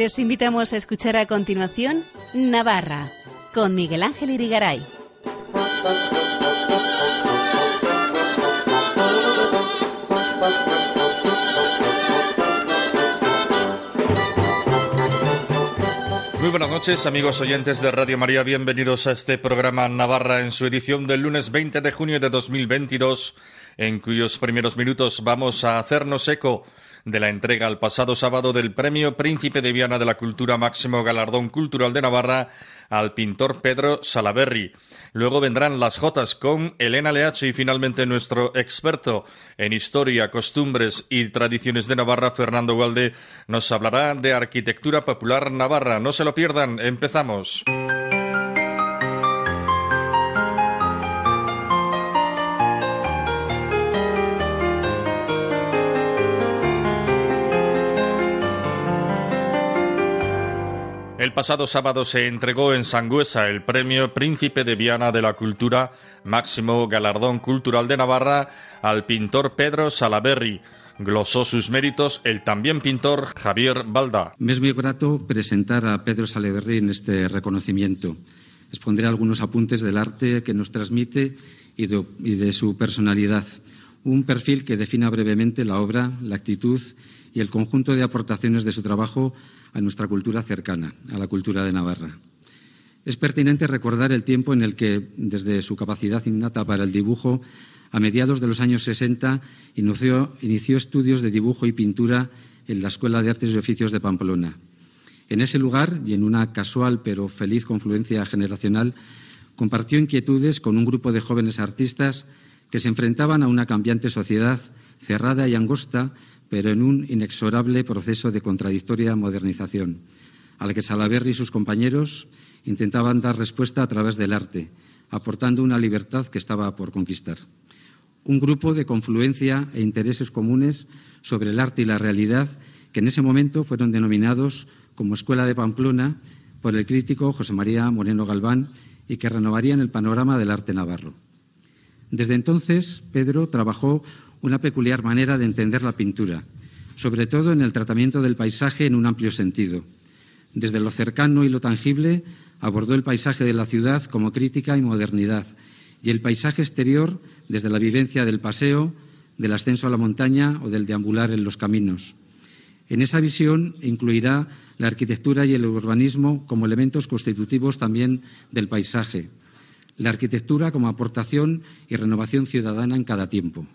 Les invitamos a escuchar a continuación Navarra con Miguel Ángel Irigaray. Muy buenas noches, amigos oyentes de Radio María. Bienvenidos a este programa Navarra en su edición del lunes 20 de junio de 2022, en cuyos primeros minutos vamos a hacernos eco de la entrega el pasado sábado del Premio Príncipe de Viana de la Cultura Máximo Galardón Cultural de Navarra al pintor Pedro Salaberry. Luego vendrán las Jotas con Elena Leacho y finalmente nuestro experto en historia, costumbres y tradiciones de Navarra, Fernando Walde, nos hablará de arquitectura popular navarra. No se lo pierdan, empezamos. Pasado sábado se entregó en Sangüesa el premio Príncipe de Viana de la Cultura, máximo galardón cultural de Navarra, al pintor Pedro Salaberry. Glosó sus méritos el también pintor Javier Balda. Me es muy grato presentar a Pedro Salaberry en este reconocimiento. Expondré algunos apuntes del arte que nos transmite y de su personalidad. Un perfil que defina brevemente la obra, la actitud y el conjunto de aportaciones de su trabajo a nuestra cultura cercana, a la cultura de Navarra. Es pertinente recordar el tiempo en el que, desde su capacidad innata para el dibujo, a mediados de los años 60 inició, inició estudios de dibujo y pintura en la Escuela de Artes y Oficios de Pamplona. En ese lugar, y en una casual pero feliz confluencia generacional, compartió inquietudes con un grupo de jóvenes artistas que se enfrentaban a una cambiante sociedad cerrada y angosta pero en un inexorable proceso de contradictoria modernización, al que Salaverry y sus compañeros intentaban dar respuesta a través del arte, aportando una libertad que estaba por conquistar. Un grupo de confluencia e intereses comunes sobre el arte y la realidad que en ese momento fueron denominados como Escuela de Pamplona por el crítico José María Moreno Galván y que renovarían el panorama del arte navarro. Desde entonces, Pedro trabajó una peculiar manera de entender la pintura, sobre todo en el tratamiento del paisaje en un amplio sentido. Desde lo cercano y lo tangible, abordó el paisaje de la ciudad como crítica y modernidad, y el paisaje exterior desde la vivencia del paseo, del ascenso a la montaña o del deambular en los caminos. En esa visión incluirá la arquitectura y el urbanismo como elementos constitutivos también del paisaje, la arquitectura como aportación y renovación ciudadana en cada tiempo.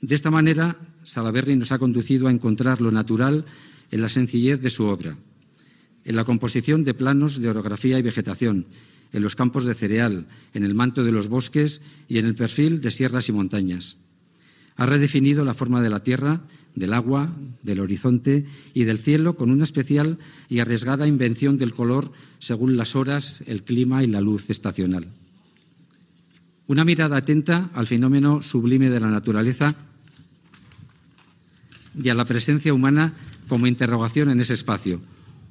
De esta manera, Salaberry nos ha conducido a encontrar lo natural en la sencillez de su obra, en la composición de planos de orografía y vegetación, en los campos de cereal, en el manto de los bosques y en el perfil de sierras y montañas. Ha redefinido la forma de la tierra, del agua, del horizonte y del cielo con una especial y arriesgada invención del color según las horas, el clima y la luz estacional. Una mirada atenta al fenómeno sublime de la naturaleza y a la presencia humana como interrogación en ese espacio.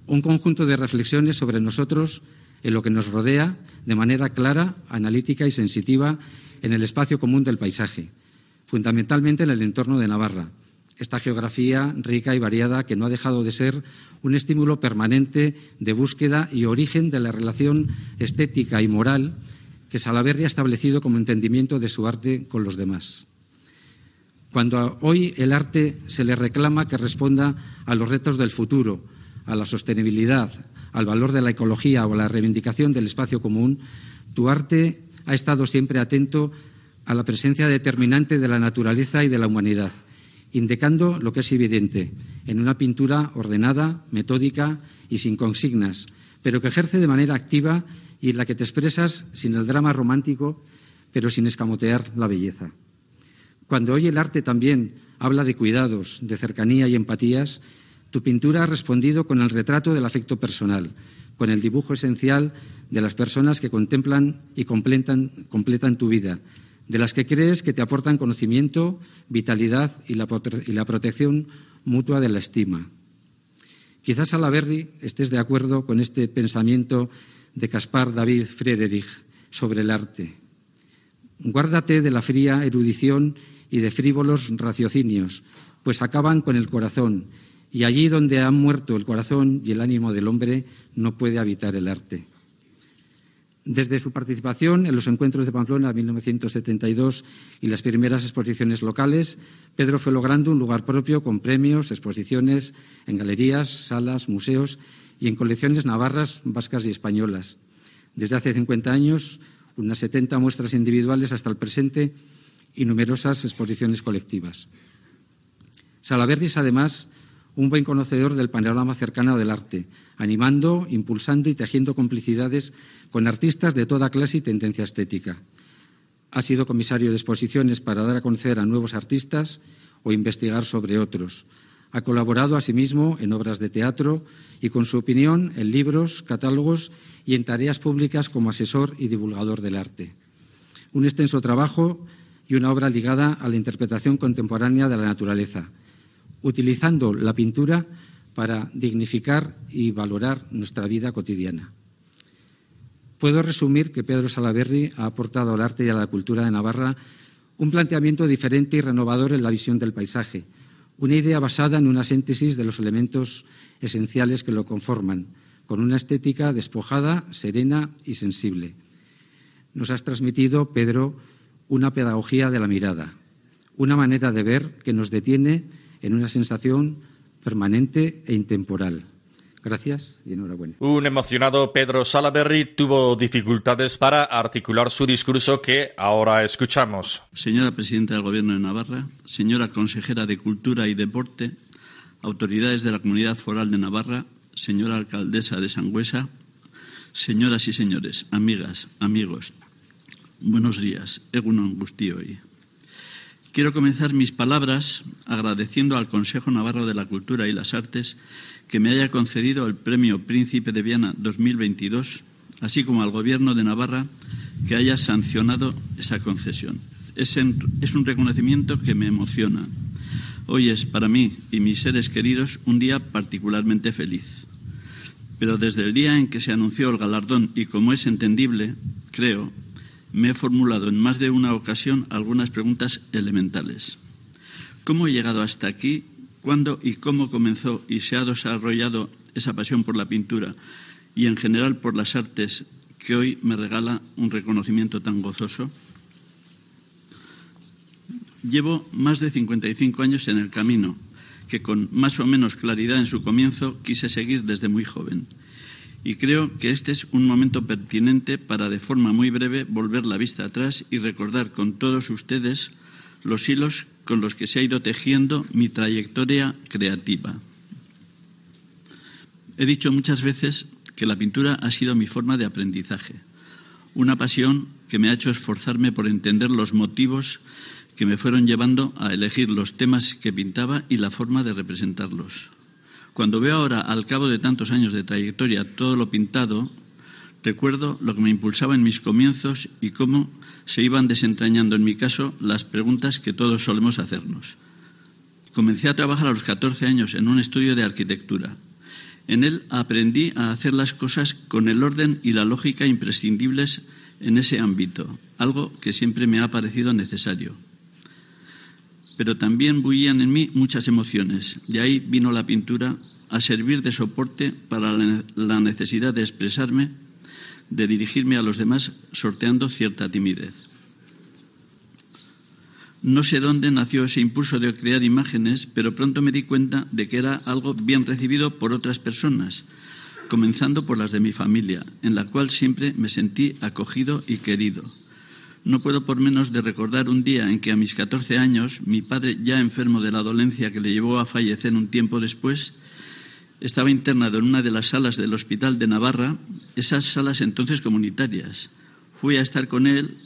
Un conjunto de reflexiones sobre nosotros, en lo que nos rodea, de manera clara, analítica y sensitiva en el espacio común del paisaje, fundamentalmente en el entorno de Navarra. Esta geografía rica y variada que no ha dejado de ser un estímulo permanente de búsqueda y origen de la relación estética y moral que Salaverry ha establecido como entendimiento de su arte con los demás. Cuando hoy el arte se le reclama que responda a los retos del futuro, a la sostenibilidad, al valor de la ecología o a la reivindicación del espacio común, tu arte ha estado siempre atento a la presencia determinante de la naturaleza y de la humanidad, indicando lo que es evidente en una pintura ordenada, metódica y sin consignas, pero que ejerce de manera activa y en la que te expresas sin el drama romántico, pero sin escamotear la belleza. Cuando hoy el arte también habla de cuidados, de cercanía y empatías, tu pintura ha respondido con el retrato del afecto personal, con el dibujo esencial de las personas que contemplan y completan, tu vida, de las que crees que te aportan conocimiento, vitalidad y la, protección mutua de la estima. Quizás a la Berry estés de acuerdo con este pensamiento de Caspar David Friedrich sobre el arte. Guárdate de la fría erudición y de frívolos raciocinios, pues acaban con el corazón Y allí donde han muerto el corazón y el ánimo del hombre, no puede habitar el arte. Desde su participación en los encuentros de Pamplona de 1972 y las primeras exposiciones locales, Pedro fue logrando un lugar propio con premios, exposiciones en galerías, salas, museos y en colecciones navarras, vascas y españolas. Desde hace 50 años, unas 70 muestras individuales hasta el presente y numerosas exposiciones colectivas. Salaberry es, además, un buen conocedor del panorama cercano del arte, animando, impulsando y tejiendo complicidades con artistas de toda clase y tendencia estética. Ha sido comisario de exposiciones para dar a conocer a nuevos artistas o investigar sobre otros. Ha colaborado asimismo en obras de teatro y con su opinión en libros, catálogos y en tareas públicas como asesor y divulgador del arte. Un extenso trabajo y una obra ligada a la interpretación contemporánea de la naturaleza, utilizando la pintura para dignificar y valorar nuestra vida cotidiana. Puedo resumir que Pedro Salaberry ha aportado al arte y a la cultura de Navarra un planteamiento diferente y renovador en la visión del paisaje, una idea basada en una síntesis de los elementos esenciales que lo conforman, con una estética despojada, serena y sensible. Nos has transmitido, Pedro, una pedagogía de la mirada, una manera de ver que nos detiene en una sensación permanente e intemporal. Gracias y enhorabuena. Un emocionado Pedro Salaberry tuvo dificultades para articular su discurso que ahora escuchamos. Señora Presidenta del Gobierno de Navarra, señora Consejera de Cultura y Deporte, autoridades de la Comunidad Foral de Navarra, señora Alcaldesa de Sangüesa, señoras y señores, amigas, amigos, buenos días. Egunon hoy. Quiero comenzar mis palabras agradeciendo al Consejo Navarro de la Cultura y las Artes que me haya concedido el Premio Príncipe de Viana 2022, así como al Gobierno de Navarra que haya sancionado esa concesión. Es, es un reconocimiento que me emociona. Hoy es para mí y mis seres queridos un día particularmente feliz. Pero desde el día en que se anunció el galardón y como es entendible, creo, me he formulado en más de una ocasión algunas preguntas elementales. ¿Cómo he llegado hasta aquí? ¿Cuándo y cómo comenzó y se ha desarrollado esa pasión por la pintura y en general por las artes que hoy me regala un reconocimiento tan gozoso? Llevo más de 55 años en el camino que con más o menos claridad en su comienzo quise seguir desde muy joven y creo que este es un momento pertinente para, de forma muy breve, volver la vista atrás y recordar con todos ustedes los hilos con los que se ha ido tejiendo mi trayectoria creativa. He dicho muchas veces que la pintura ha sido mi forma de aprendizaje, una pasión que me ha hecho esforzarme por entender los motivos que me fueron llevando a elegir los temas que pintaba y la forma de representarlos. Cuando veo ahora, al cabo de tantos años de trayectoria, todo lo pintado, recuerdo lo que me impulsaba en mis comienzos y cómo se iban desentrañando, en mi caso, las preguntas que todos solemos hacernos. Comencé a trabajar a los 14 años en un estudio de arquitectura. En él aprendí a hacer las cosas con el orden y la lógica imprescindibles en ese ámbito, algo que siempre me ha parecido necesario pero también bullían en mí muchas emociones. De ahí vino la pintura a servir de soporte para la necesidad de expresarme, de dirigirme a los demás, sorteando cierta timidez. No sé dónde nació ese impulso de crear imágenes, pero pronto me di cuenta de que era algo bien recibido por otras personas, comenzando por las de mi familia, en la cual siempre me sentí acogido y querido no puedo por menos de recordar un día en que a mis 14 años, mi padre, ya enfermo de la dolencia que le llevó a fallecer un tiempo después, estaba internado en una de las salas del Hospital de Navarra, esas salas entonces comunitarias. Fui a estar con él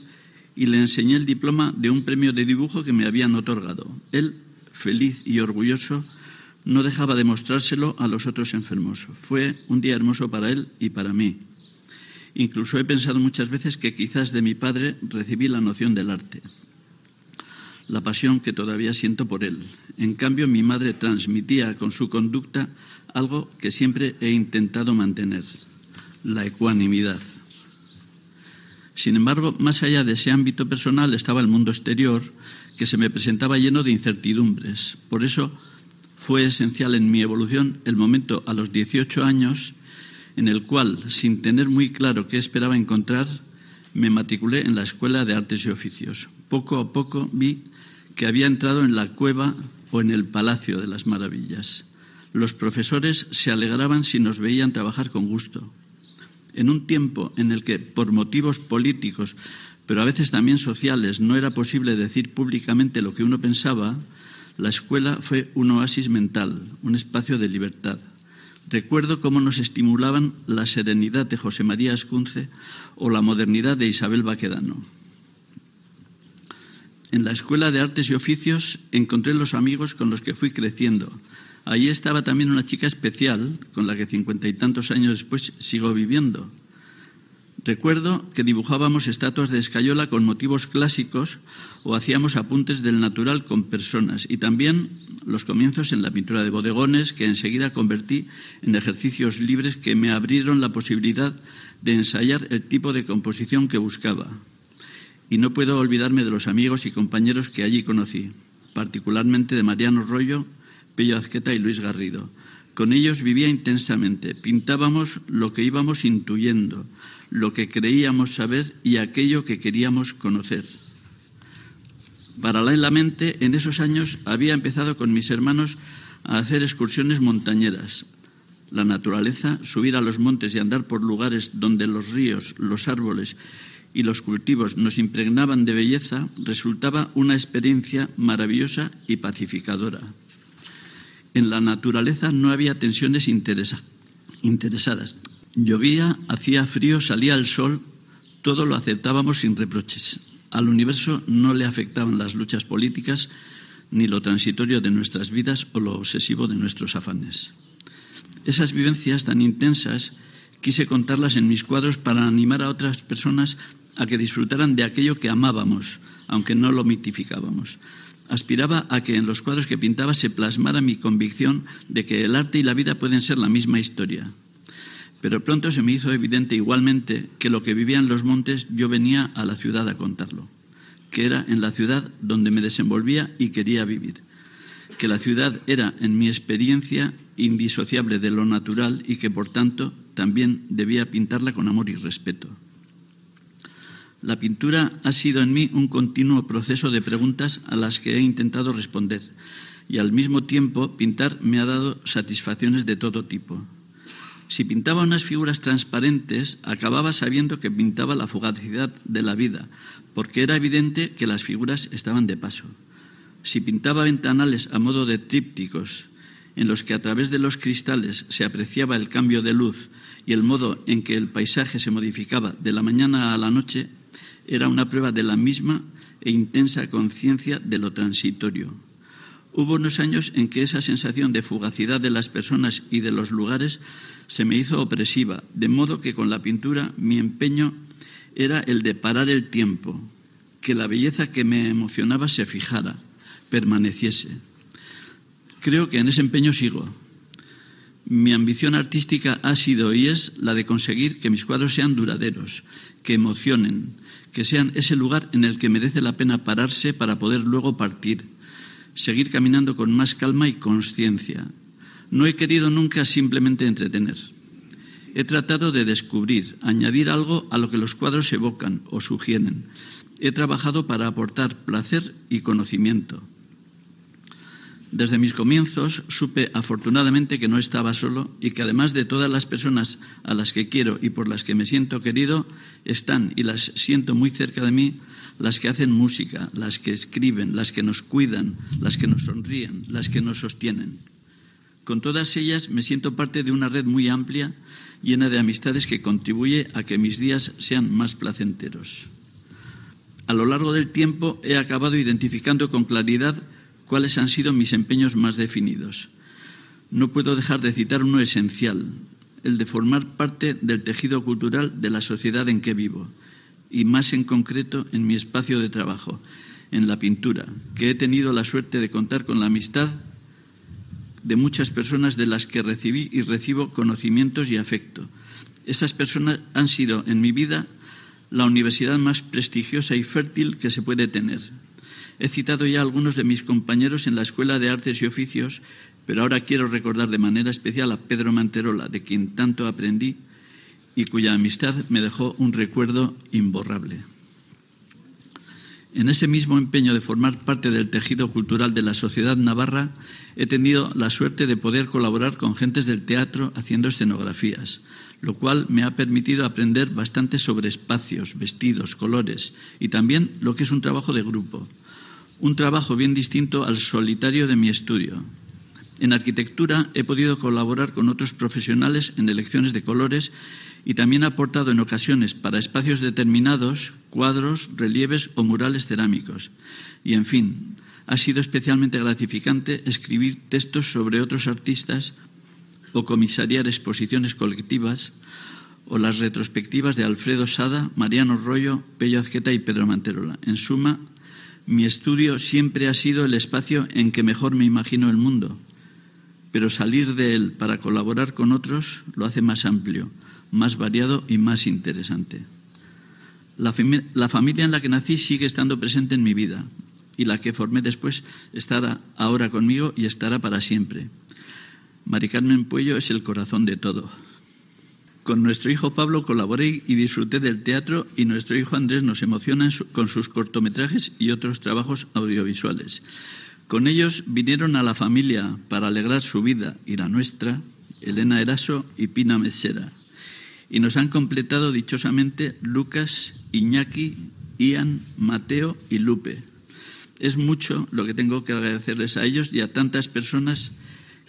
y le enseñé el diploma de un premio de dibujo que me habían otorgado. Él, feliz y orgulloso, no dejaba de mostrárselo a los otros enfermos. Fue un día hermoso para él y para mí. Incluso he pensado muchas veces que quizás de mi padre recibí la noción del arte, la pasión que todavía siento por él. En cambio, mi madre transmitía con su conducta algo que siempre he intentado mantener, la ecuanimidad. Sin embargo, más allá de ese ámbito personal estaba el mundo exterior, que se me presentaba lleno de incertidumbres. Por eso Fue esencial en mi evolución el momento a los 18 años en el cual, sin tener muy claro qué esperaba encontrar, me matriculé en la Escuela de Artes y Oficios. Poco a poco vi que había entrado en la cueva o en el Palacio de las Maravillas. Los profesores se alegraban si nos veían trabajar con gusto. En un tiempo en el que, por motivos políticos, pero a veces también sociales, no era posible decir públicamente lo que uno pensaba, la escuela fue un oasis mental, un espacio de libertad. Recuerdo cómo nos estimulaban la serenidad de José María Escunce o la modernidad de Isabel Baquedano. En la Escuela de Artes y Oficios encontré los amigos con los que fui creciendo. Allí estaba también una chica especial con la que cincuenta y tantos años después sigo viviendo. Recuerdo que dibujábamos estatuas de escayola con motivos clásicos o hacíamos apuntes del natural con personas y también los comienzos en la pintura de bodegones que enseguida convertí en ejercicios libres que me abrieron la posibilidad de ensayar el tipo de composición que buscaba. Y no puedo olvidarme de los amigos y compañeros que allí conocí, particularmente de Mariano Rollo, Pello Azqueta y Luis Garrido. Con ellos vivía intensamente, pintábamos lo que íbamos intuyendo, lo que creíamos saber y aquello que queríamos conocer. Paralelamente, en esos años había empezado con mis hermanos a hacer excursiones montañeras. La naturaleza, subir a los montes y andar por lugares donde los ríos, los árboles y los cultivos nos impregnaban de belleza, resultaba una experiencia maravillosa y pacificadora. En la naturaleza no había tensiones interesadas. Llovía, hacía frío, salía el sol, todo lo aceptábamos sin reproches. Al universo no le afectaban las luchas políticas, ni lo transitorio de nuestras vidas o lo obsesivo de nuestros afanes. Esas vivencias tan intensas quise contarlas en mis cuadros para animar a otras personas a que disfrutaran de aquello que amábamos, aunque no lo mitificábamos. Aspiraba a que en los cuadros que pintaba se plasmara mi convicción de que el arte y la vida pueden ser la misma historia, pero pronto se me hizo evidente igualmente que lo que vivía en los montes yo venía a la ciudad a contarlo, que era en la ciudad donde me desenvolvía y quería vivir, que la ciudad era, en mi experiencia, indisociable de lo natural y que, por tanto, también debía pintarla con amor y respeto. La pintura ha sido en mí un continuo proceso de preguntas a las que he intentado responder y al mismo tiempo pintar me ha dado satisfacciones de todo tipo, si pintaba unas figuras transparentes, acababa sabiendo que pintaba la fugacidad de la vida, porque era evidente que las figuras estaban de paso. Si pintaba ventanales a modo de trípticos, en los que a través de los cristales se apreciaba el cambio de luz y el modo en que el paisaje se modificaba de la mañana a la noche, era una prueba de la misma e intensa conciencia de lo transitorio. Hubo unos años en que esa sensación de fugacidad de las personas y de los lugares se me hizo opresiva, de modo que con la pintura mi empeño era el de parar el tiempo, que la belleza que me emocionaba se fijara, permaneciese. Creo que en ese empeño sigo. Mi ambición artística ha sido y es la de conseguir que mis cuadros sean duraderos, que emocionen, que sean ese lugar en el que merece la pena pararse para poder luego partir, seguir caminando con más calma y conciencia, no he querido nunca simplemente entretener. He tratado de descubrir, añadir algo a lo que los cuadros evocan o sugieren. He trabajado para aportar placer y conocimiento. Desde mis comienzos supe afortunadamente que no estaba solo y que además de todas las personas a las que quiero y por las que me siento querido, están y las siento muy cerca de mí las que hacen música, las que escriben, las que nos cuidan, las que nos sonríen, las que nos sostienen. Con todas ellas me siento parte de una red muy amplia, llena de amistades que contribuye a que mis días sean más placenteros. A lo largo del tiempo he acabado identificando con claridad cuáles han sido mis empeños más definidos. No puedo dejar de citar uno esencial, el de formar parte del tejido cultural de la sociedad en que vivo, y más en concreto en mi espacio de trabajo, en la pintura, que he tenido la suerte de contar con la amistad de muchas personas de las que recibí y recibo conocimientos y afecto. Esas personas han sido en mi vida la universidad más prestigiosa y fértil que se puede tener. He citado ya a algunos de mis compañeros en la Escuela de Artes y Oficios, pero ahora quiero recordar de manera especial a Pedro Manterola, de quien tanto aprendí y cuya amistad me dejó un recuerdo imborrable. En ese mismo empeño de formar parte del tejido cultural de la sociedad navarra, he tenido la suerte de poder colaborar con gentes del teatro haciendo escenografías, lo cual me ha permitido aprender bastante sobre espacios, vestidos, colores y también lo que es un trabajo de grupo, un trabajo bien distinto al solitario de mi estudio. En arquitectura he podido colaborar con otros profesionales en elecciones de colores y también ha aportado en ocasiones para espacios determinados cuadros, relieves o murales cerámicos. Y, en fin, ha sido especialmente gratificante escribir textos sobre otros artistas o comisariar exposiciones colectivas o las retrospectivas de Alfredo Sada, Mariano Rollo, Pello Azqueta y Pedro Manterola. En suma, mi estudio siempre ha sido el espacio en que mejor me imagino el mundo, pero salir de él para colaborar con otros lo hace más amplio más variado y más interesante. La, familia en la que nací sigue estando presente en mi vida y la que formé después estará ahora conmigo y estará para siempre. Mari Carmen Puello es el corazón de todo. Con nuestro hijo Pablo colaboré y disfruté del teatro y nuestro hijo Andrés nos emociona con sus cortometrajes y otros trabajos audiovisuales. Con ellos vinieron a la familia para alegrar su vida y la nuestra Elena Eraso y Pina Mesera y nos han completado dichosamente Lucas, Iñaki, Ian, Mateo y Lupe. Es mucho lo que tengo que agradecerles a ellos y a tantas personas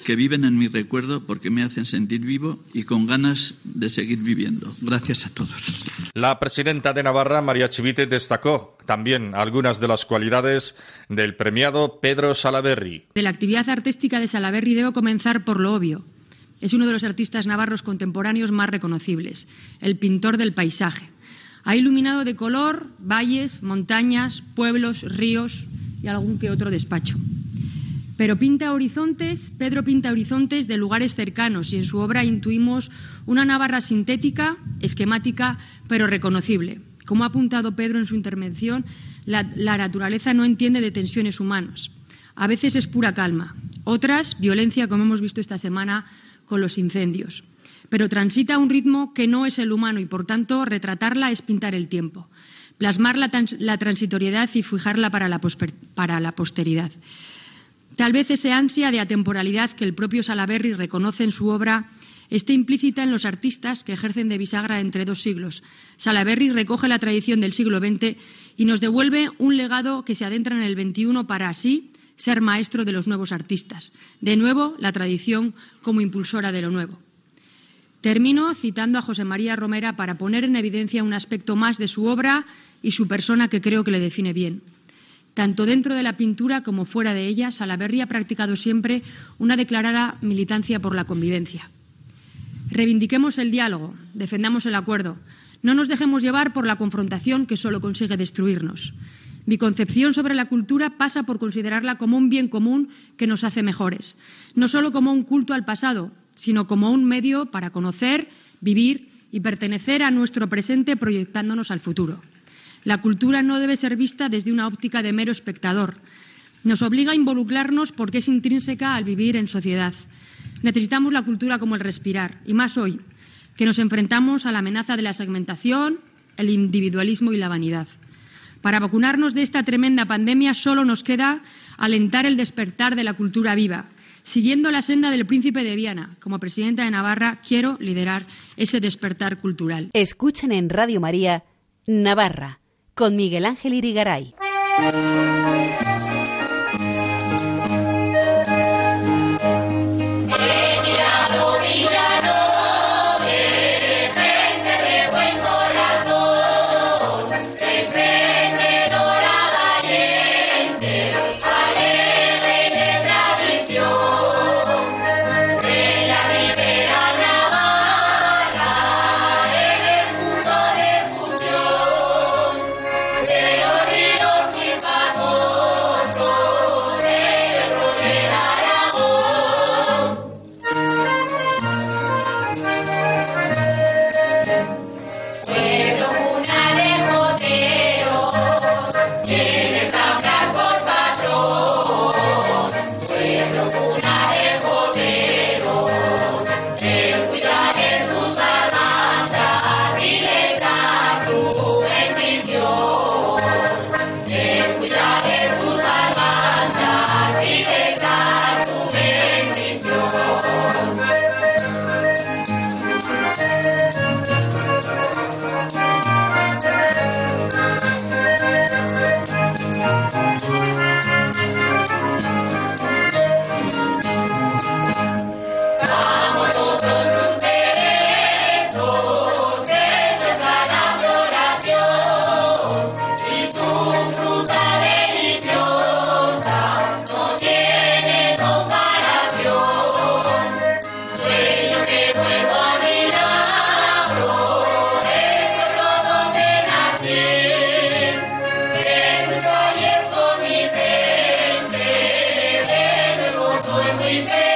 que viven en mi recuerdo porque me hacen sentir vivo y con ganas de seguir viviendo. Gracias a todos. La presidenta de Navarra, María Chivite, destacó también algunas de las cualidades del premiado Pedro Salaberry. De la actividad artística de Salaberry debo comenzar por lo obvio, es uno de los artistas navarros contemporáneos más reconocibles, el pintor del paisaje. Ha iluminado de color valles, montañas, pueblos, ríos y algún que otro despacho. Pero pinta horizontes, Pedro pinta horizontes de lugares cercanos y en su obra intuimos una Navarra sintética, esquemática, pero reconocible. Como ha apuntado Pedro en su intervención, la, naturaleza no entiende de tensiones humanas. A veces es pura calma, otras violencia, como hemos visto esta semana con los incendios. Pero transita a un ritmo que no es el humano y, por tanto, retratarla es pintar el tiempo, plasmar la, transitoriedad y fijarla para la, para la posteridad. Tal vez esa ansia de atemporalidad que el propio Salaberry reconoce en su obra esté implícita en los artistas que ejercen de bisagra entre dos siglos. Salaberry recoge la tradición del siglo XX y nos devuelve un legado que se adentra en el XXI para así ser maestro de los nuevos artistas. De nuevo, la tradición como impulsora de lo nuevo. Termino citando a José María Romera para poner en evidencia un aspecto más de su obra y su persona que creo que le define bien. Tanto dentro de la pintura como fuera de ella, Salaberry ha practicado siempre una declarada militancia por la convivencia. Reivindiquemos el diálogo, defendamos el acuerdo, no nos dejemos llevar por la confrontación que solo consigue destruirnos. Mi concepción sobre la cultura pasa por considerarla como un bien común que nos hace mejores, no solo como un culto al pasado, sino como un medio para conocer, vivir y pertenecer a nuestro presente proyectándonos al futuro. La cultura no debe ser vista desde una óptica de mero espectador. Nos obliga a involucrarnos porque es intrínseca al vivir en sociedad. Necesitamos la cultura como el respirar, y más hoy, que nos enfrentamos a la amenaza de la segmentación, el individualismo y la vanidad. Para vacunarnos de esta tremenda pandemia solo nos queda alentar el despertar de la cultura viva. Siguiendo la senda del príncipe de Viana, como presidenta de Navarra, quiero liderar ese despertar cultural. Escuchen en Radio María Navarra con Miguel Ángel Irigaray.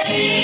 Hey.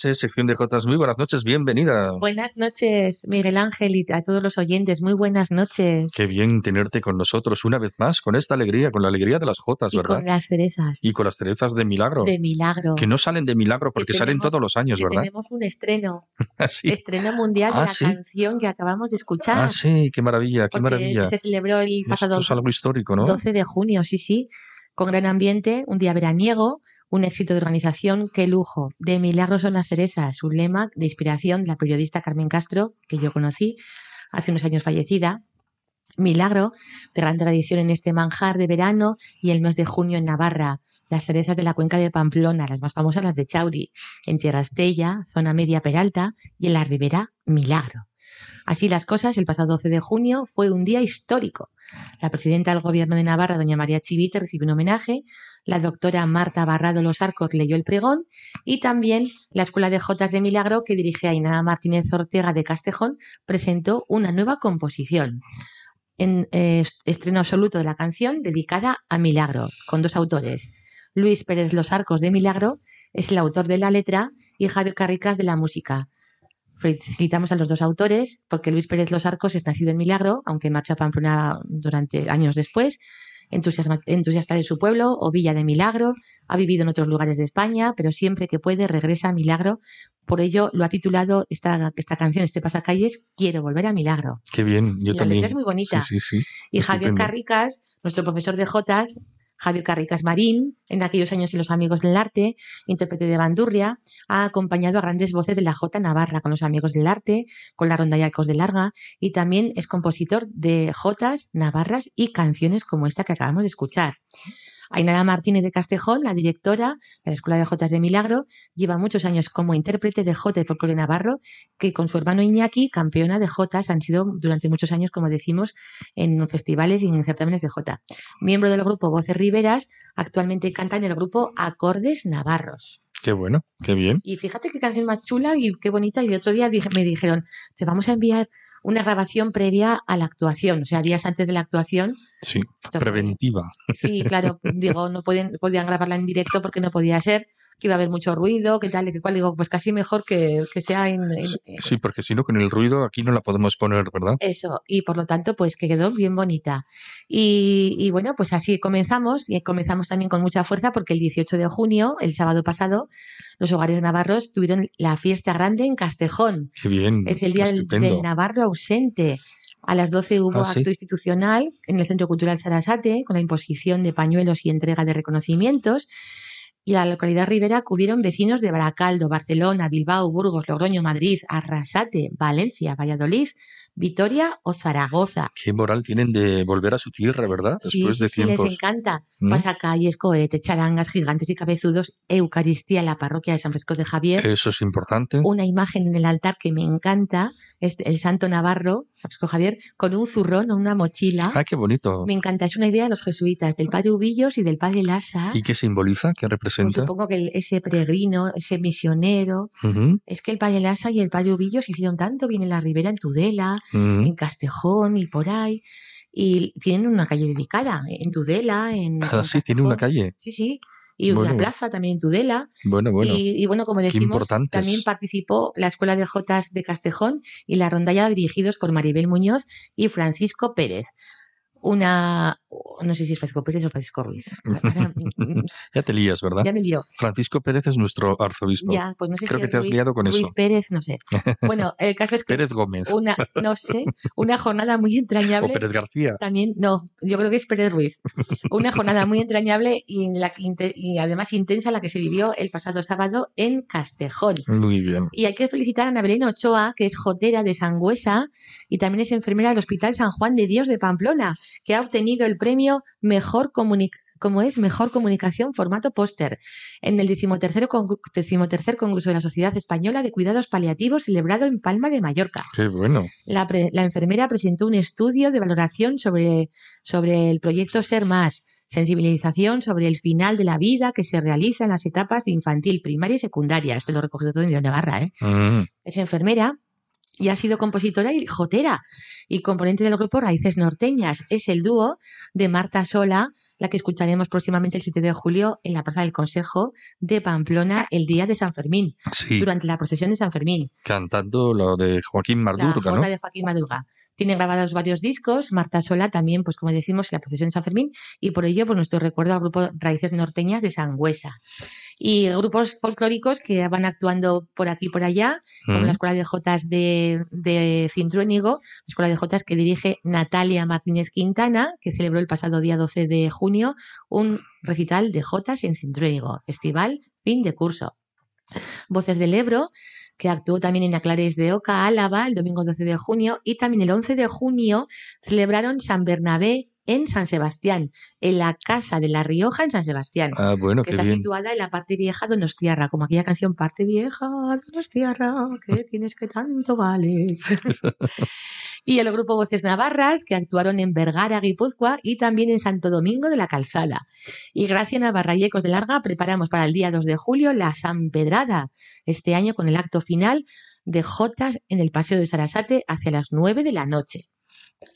Sección de Jotas. Muy buenas noches, bienvenida. Buenas noches, Miguel Ángel, y a todos los oyentes. Muy buenas noches. Qué bien tenerte con nosotros una vez más, con esta alegría, con la alegría de las Jotas, ¿verdad? Con las cerezas. Y con las cerezas de milagro. De milagro. Que no salen de milagro porque salen todos los años, ¿verdad? Tenemos un estreno. ¿Ah, estreno mundial de ah, la canción que acabamos de escuchar. Ah, sí, qué maravilla, qué maravilla. Se celebró el pasado. Esto es algo histórico, ¿no? 12 de junio, sí, sí. Con gran ambiente, un día veraniego, un éxito de organización, qué lujo. De milagros son las cerezas, un lema de inspiración de la periodista Carmen Castro, que yo conocí hace unos años fallecida. Milagro, de gran tradición en este manjar de verano y el mes de junio en Navarra, las cerezas de la cuenca de Pamplona, las más famosas las de Chauri, en Tierra Estella, zona media Peralta y en la Ribera, Milagro. Así las cosas, el pasado 12 de junio fue un día histórico. La presidenta del Gobierno de Navarra, doña María Chivite, recibió un homenaje, la doctora Marta Barrado Los Arcos leyó el pregón y también la Escuela de Jotas de Milagro, que dirige Ainara Martínez Ortega de Castejón, presentó una nueva composición en eh, estreno absoluto de la canción dedicada a Milagro, con dos autores. Luis Pérez Los Arcos de Milagro es el autor de la letra y Javier Carricas de la música. Felicitamos a los dos autores, porque Luis Pérez Los Arcos es nacido en Milagro, aunque marcha a Pamplona durante años después, entusiasta de su pueblo o Villa de Milagro, ha vivido en otros lugares de España, pero siempre que puede regresa a Milagro. Por ello lo ha titulado esta, esta canción, este pasacalles, Quiero volver a Milagro. Qué bien, yo también. es muy bonita. Sí, sí, sí. Y Javier Carricas, nuestro profesor de Jotas, Javier Carricas Marín, en aquellos años en Los Amigos del Arte, intérprete de bandurria, ha acompañado a grandes voces de la Jota Navarra con Los Amigos del Arte, con la Ronda Yacos de Larga y también es compositor de Jotas, Navarras y canciones como esta que acabamos de escuchar. Ainara Martínez de Castejón, la directora de la Escuela de Jotas de Milagro, lleva muchos años como intérprete de Jota y folclore navarro, que con su hermano Iñaki, campeona de Jotas, han sido durante muchos años, como decimos, en festivales y en certámenes de Jota. Miembro del grupo Voces Riveras, actualmente canta en el grupo Acordes Navarros. Qué bueno, qué bien. Y fíjate qué canción más chula y qué bonita. Y el otro día me dijeron, te vamos a enviar una grabación previa a la actuación, o sea, días antes de la actuación. Sí, preventiva. Sí, claro, digo, no podían, podían grabarla en directo porque no podía ser que iba a haber mucho ruido, que tal, y que cual. Digo, pues casi mejor que, sea en, Sí, porque si no, con el ruido aquí no la podemos poner, ¿verdad? Eso, y por lo tanto, pues que quedó bien bonita. Y, bueno, pues así comenzamos, y comenzamos también con mucha fuerza porque el 18 de junio, el sábado pasado, los hogares navarros tuvieron la fiesta grande en Castejón. Qué bien. Es el día del, Navarro ausente. A las 12 hubo ah, acto institucional en el Centro Cultural Sarasate con la imposición de pañuelos y entrega de reconocimientos y a la localidad ribera acudieron vecinos de Baracaldo, Barcelona, Bilbao, Burgos, Logroño, Madrid, Arrasate, Valencia, Valladolid, Vitoria o Zaragoza. Qué moral tienen de volver a su tierra, ¿verdad? Después sí, de sí, les tiempos. encanta. ¿Mm? Pasacalles, cohetes, charangas, gigantes y cabezudos, Eucaristía en la parroquia de San Francisco de Javier. Eso es importante. Una imagen en el altar que me encanta es el Santo Navarro, San Francisco Javier, con un zurrón o una mochila. Ah, qué bonito. Me encanta, es una idea de los jesuitas, del padre Ubillos y del padre Lassa. ¿Y qué simboliza? ¿Qué Pues representa? supongo que ese peregrino, ese misionero, Ujú, es que el padre Lassa y el padre Ubillos hicieron tanto bien en la Ribera, en Tudela, en Castejón y por ahí. Y tienen una calle dedicada en Tudela, en. Ah, en sí, tiene una calle. Sí, sí. Y Bueno, una plaza también en Tudela. Bueno, bueno. Y, y bueno, como decimos, también participó la Escuela de Jotas de Castejón y la rondalla dirigidos por Maribel Muñoz y Francisco Pérez. Una, no sé si es Francisco Pérez o Francisco Ruiz. Ahora, mm, Ya te lías, ¿verdad? ya me lío. Francisco Pérez es nuestro arzobispo. Ya, pues no sé Creo si que te has Ruiz- liado con Ruiz eso. Pérez, no sé. Bueno, el caso es que Pérez Gómez. una, no sé, una jornada muy O entrañable. Pérez García. También, no, yo creo que es Pérez Ruiz. Una jornada muy entrañable y, en la, que inte- y además intensa la que se vivió el pasado sábado en Castejón. Muy bien. Y hay que felicitar a Ana Belén Ochoa, que es jotera de Sangüesa y también es enfermera del Hospital San Juan de Dios de Pamplona, que ha obtenido el premio Mejor Comunic como es Mejor Comunicación Formato Póster en el decimotercer, congr- decimotercer Congreso de la Sociedad Española de Cuidados Paliativos celebrado en Palma de Mallorca. Qué bueno. La, pre- la enfermera presentó un estudio de valoración sobre, sobre el proyecto Ser Más, sensibilización sobre el final de la vida que se realiza en las etapas de infantil, primaria y secundaria. Esto lo he recogido todo en León Navarra, ¿eh? Mm, Es enfermera y ha sido compositora y jotera y componente del grupo Raíces Norteñas. Es el dúo de Marta Sola, la que escucharemos próximamente el 7 de julio en la Plaza del Consejo de Pamplona el día de San Fermín, Sí, durante la procesión de San Fermín. cantando lo de Joaquín La Mardurga, ¿no? de Joaquín Madruga. Tiene grabados varios discos, Marta Sola también, pues como decimos, en la procesión de San Fermín, y por ello, pues nuestro recuerdo al grupo Raíces Norteñas de Sangüesa. Y grupos folclóricos que van actuando por aquí y por allá, como la Escuela de Jotas de, de Cintruénigo, la Escuela de Jotas que dirige Natalia Martínez Quintana, que celebró el pasado día 12 de junio un recital de Jotas en Cintruénigo, festival fin de curso. Voces del Ebro, que actuó también en Aclares de Oca, Álava, el domingo 12 de junio, y también el 11 de junio celebraron San Bernabé en San Sebastián, en la Casa de La Rioja en San Sebastián Ah, bueno, que está bien. situada en la parte vieja de Donostiarra, como aquella canción Parte vieja de Donostiarra, que tienes que tanto vales. y el grupo Voces Navarras, que actuaron en Vergara, Guipúzcoa y también en Santo Domingo de la Calzada. Y gracias a Barrayecos de Larga preparamos para el día 2 de julio la San Pedrada, este año con el acto final de Jotas en el Paseo de Sarasate hacia las 9 de la noche.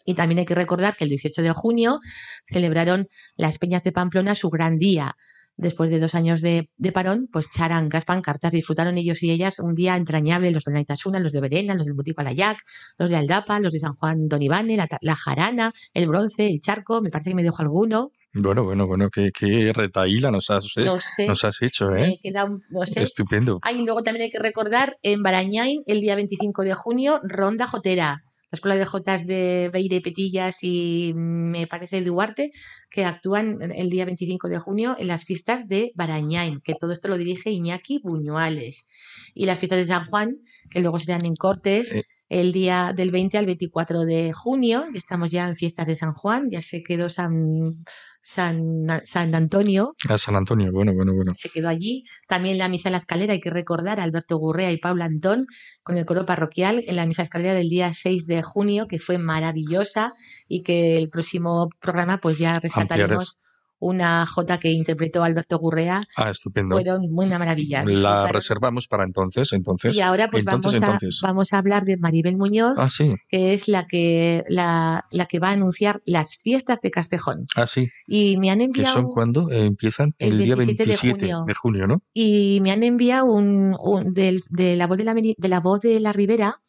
Y también hay que recordar que el 18 de junio celebraron las Peñas de Pamplona su gran día. Después de dos años de, de parón, pues charangas, pancartas, disfrutaron ellos y ellas un día entrañable, los de Naitasuna, los de Berena, los del Butico Alayac, los de Aldapa, los de San Juan Don Ivane, la, la Jarana, el Bronce, el Charco, me parece que me dejo alguno, Bueno, bueno, bueno, qué, qué retaíla nos has, eh, no sé, nos has hecho, ¿eh? queda un- no sé. Estupendo. Ah, y luego también hay que recordar en Barañain, el día 25 de junio, Ronda Jotera. La Escuela de Jotas de Beire, Petillas y mm, me parece Duarte, que actúan el día 25 de junio en las fiestas de Barañain, que todo esto lo dirige Iñaki Buñuales. Y las fiestas de San Juan, que luego serán en Cortes. El día del 20 al 24 de junio, estamos ya en fiestas de San Juan, ya se quedó San, San, San Antonio, A San Antonio, bueno, bueno, bueno. se quedó allí. También la misa en la escalera, hay que recordar a Alberto Gurrea y Paula Antón con el coro parroquial en la misa escalera del día 6 de junio, que fue maravillosa y que el próximo programa pues ya rescataremos una jota que interpretó Alberto Gurrea. Ah, estupendo. Fueron una maravilla. La reservamos para entonces, entonces. Y ahora pues entonces, vamos, entonces. A, vamos a hablar de Maribel Muñoz, Ah, sí, que es la que, la, la que va a anunciar las fiestas de Castejón. ah, sí. Y me han ¿Que enviado... son cuándo? Eh, empiezan El el, día 27 de 27 junio. de junio, ¿no? y me han enviado un, un- del- de la voz de la, de la voz de la Ribera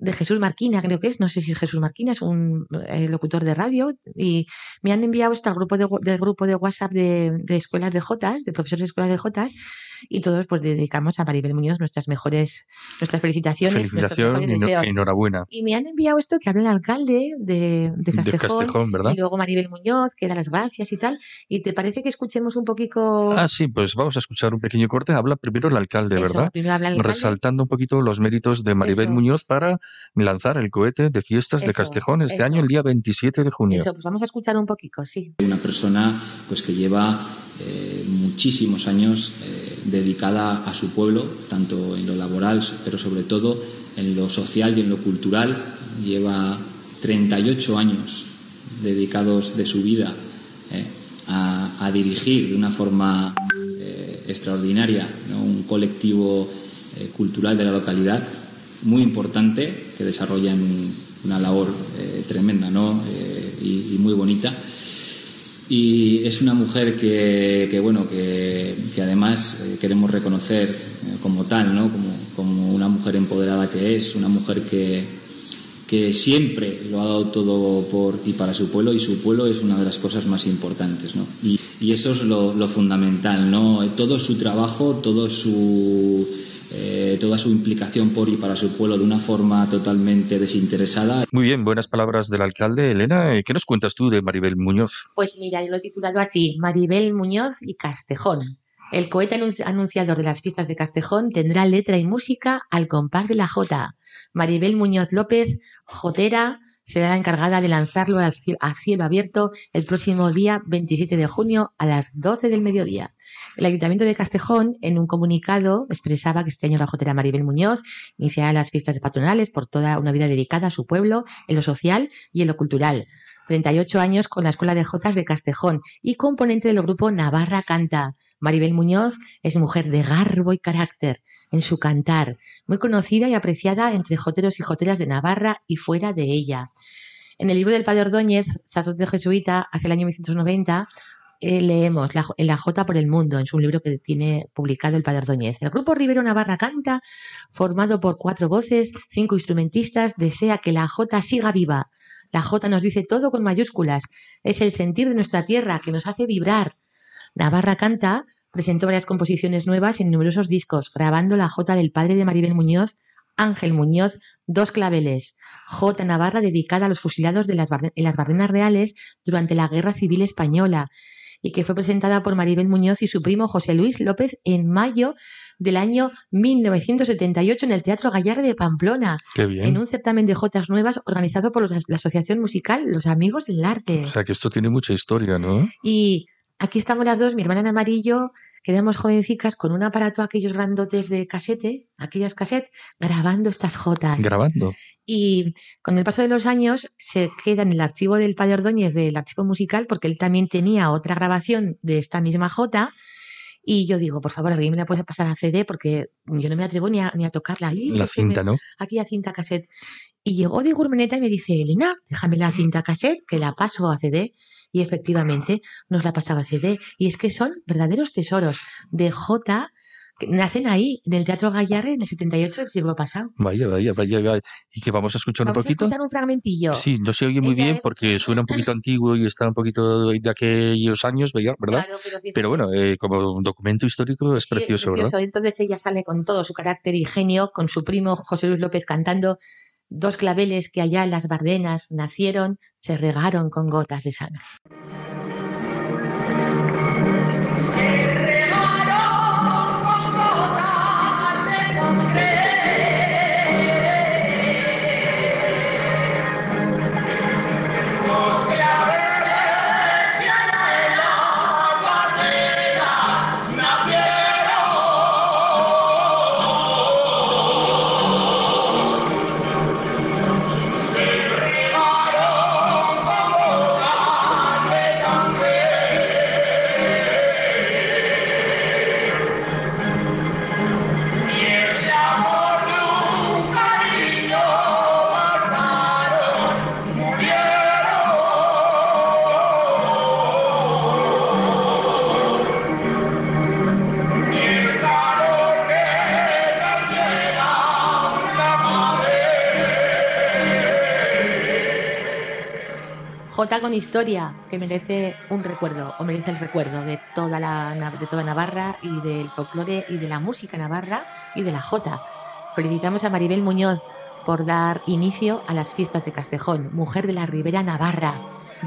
de Jesús Marquina, creo que es, no sé si es Jesús Marquina, es un eh, locutor de radio, y me han enviado esto al grupo de, del grupo de WhatsApp de, de escuelas de Jotas, de profesores de escuelas de Jotas, y todos pues dedicamos a Maribel Muñoz nuestras mejores, nuestras felicitaciones, Felicitación y enhorabuena. Y me han enviado esto que habla el alcalde de, de Castejón, ¿verdad? y luego Maribel Muñoz, que da las gracias y tal, y te parece que escuchemos un poquito... Ah, sí, pues vamos a escuchar un pequeño corte, habla primero el alcalde, ¿verdad? Primero habla el alcalde. Resaltando un poquito los méritos de Maribel Eso. Muñoz para lanzar el cohete de fiestas de Castejón este eso. año, el día 27 de junio. Eso, pues vamos a escuchar un poquito, sí. Una persona pues que lleva eh, muchísimos años eh, dedicada a su pueblo, tanto en lo laboral, pero sobre todo en lo social y en lo cultural. Lleva 38 años dedicados de su vida eh, a, a dirigir de una forma eh, extraordinaria ¿no? un colectivo eh, cultural de la localidad muy importante que desarrollan una labor eh, tremenda ¿no? Eh, y, y muy bonita. Y es una mujer que, que, bueno, que, que además eh, queremos reconocer eh, como tal, ¿no? Como, como una mujer empoderada que es, una mujer que, que siempre lo ha dado todo por y para su pueblo y su pueblo es una de las cosas más importantes, ¿no? Y, y eso es lo, lo fundamental, ¿no? Todo su trabajo, todo su eh, toda su implicación por y para su pueblo de una forma totalmente desinteresada. Muy bien, buenas palabras del alcalde. Elena, eh, ¿qué nos cuentas tú de Maribel Muñoz? Pues mira, yo lo he titulado así, Maribel Muñoz y Castejón. El cohete anunci- anunciador de las fiestas de Castejón tendrá letra y música al compás de la Jota. Maribel Muñoz López, Jotera, será la encargada de lanzarlo a cielo abierto el próximo día 27 de junio a las 12 del mediodía. El Ayuntamiento de Castejón, en un comunicado, expresaba que este año la Jotera Maribel Muñoz iniciará las fiestas patronales por toda una vida dedicada a su pueblo, en lo social y en lo cultural. 38 años con la Escuela de Jotas de Castejón y componente del grupo Navarra Canta. Maribel Muñoz es mujer de garbo y carácter en su cantar, muy conocida y apreciada entre joteros y joteras de Navarra y fuera de ella. En el libro del Padre Ordóñez, sacerdote jesuita, hace el año 1990, eh, leemos la, la Jota por el Mundo, en su libro que tiene publicado el Padre Ordóñez. El grupo Rivero Navarra Canta, formado por cuatro voces, cinco instrumentistas, desea que la Jota siga viva. La Jota nos dice todo con mayúsculas. Es el sentir de nuestra tierra que nos hace vibrar. Navarra Canta presentó varias composiciones nuevas en numerosos discos, grabando la Jota del padre de Maribel Muñoz, Ángel Muñoz, Dos Claveles, Jota Navarra dedicada a los fusilados de las en las Bardenas Reales durante la Guerra Civil Española y que fue presentada por Maribel Muñoz y su primo José Luis López en mayo del año 1978 en el Teatro Gallarre de Pamplona, Qué bien. en un certamen de jotas nuevas organizado por los- la Asociación Musical Los Amigos del Arte. O sea que esto tiene mucha historia, ¿no? Y aquí estamos las dos, mi hermana en amarillo, que éramos jovencicas con un aparato, aquellos grandotes de casete, aquellas cassettes, grabando estas jotas. Grabando. Y con el paso de los años se queda en el archivo del padre Ordóñez del archivo musical, porque él también tenía otra grabación de esta misma jota. Y yo digo, por favor, alguien me la puede pasar a CD porque yo no me atrevo ni a, ni a tocarla ahí. La se me- cinta, ¿no? aquella cinta cassette. Y llegó de Gourmaneta y me dice, Elena, déjame la cinta cassette, que la paso a CD. Y efectivamente nos la pasaba a CD. Y es que son verdaderos tesoros de J nacen ahí, en el Teatro Gallarre, en el 78 del siglo pasado. Vaya, vaya, vaya, vaya. ¿Y que vamos a escuchar Vamos un a poquito? escuchar un fragmentillo. Sí, no se oye muy Ella bien es- porque suena un poquito antiguo y está un poquito de aquellos años, ¿verdad? Claro, pero, Pero bueno, eh, como un documento histórico es Sí, es precioso, ¿verdad? Entonces ella sale con todo su carácter y genio, con su primo José Luis López cantando dos claveles que allá en las Bardenas nacieron, se regaron con gotas de sangre. Con historia, que merece un recuerdo, o merece el recuerdo de toda, la, de toda Navarra y del folclore y de la música navarra y de la Jota. Felicitamos a Maribel Muñoz por dar inicio a las fiestas de Castejón, mujer de la Ribera Navarra.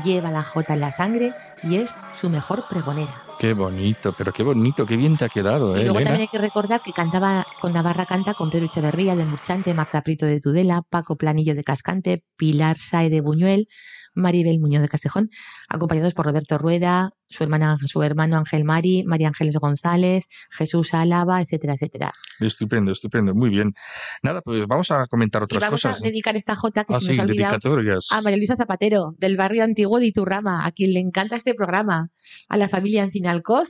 Lleva la Jota en la sangre y es su mejor pregonera. Qué bonito, pero qué bonito, qué bien te ha quedado. Y ¿eh, luego Elena? también hay que recordar que cantaba con Navarra Canta con Pedro Echeverría de Murchante, Marta Prito de Tudela, Paco Planillo de Cascante, Pilar Sae de Buñuel, Maribel Muñoz de Castejón, acompañados por Roberto Rueda, su, hermana, su hermano Ángel Mari, María Ángeles González, Jesús Álava, etcétera, etcétera. Estupendo, estupendo, muy bien. Nada, pues vamos a comentar Y otras vamos cosas. a dedicar esta jota que Ah, se sí, nos ha olvidado a María Luisa Zapatero, del barrio antiguo de Iturrama, a quien le encanta este programa, a la familia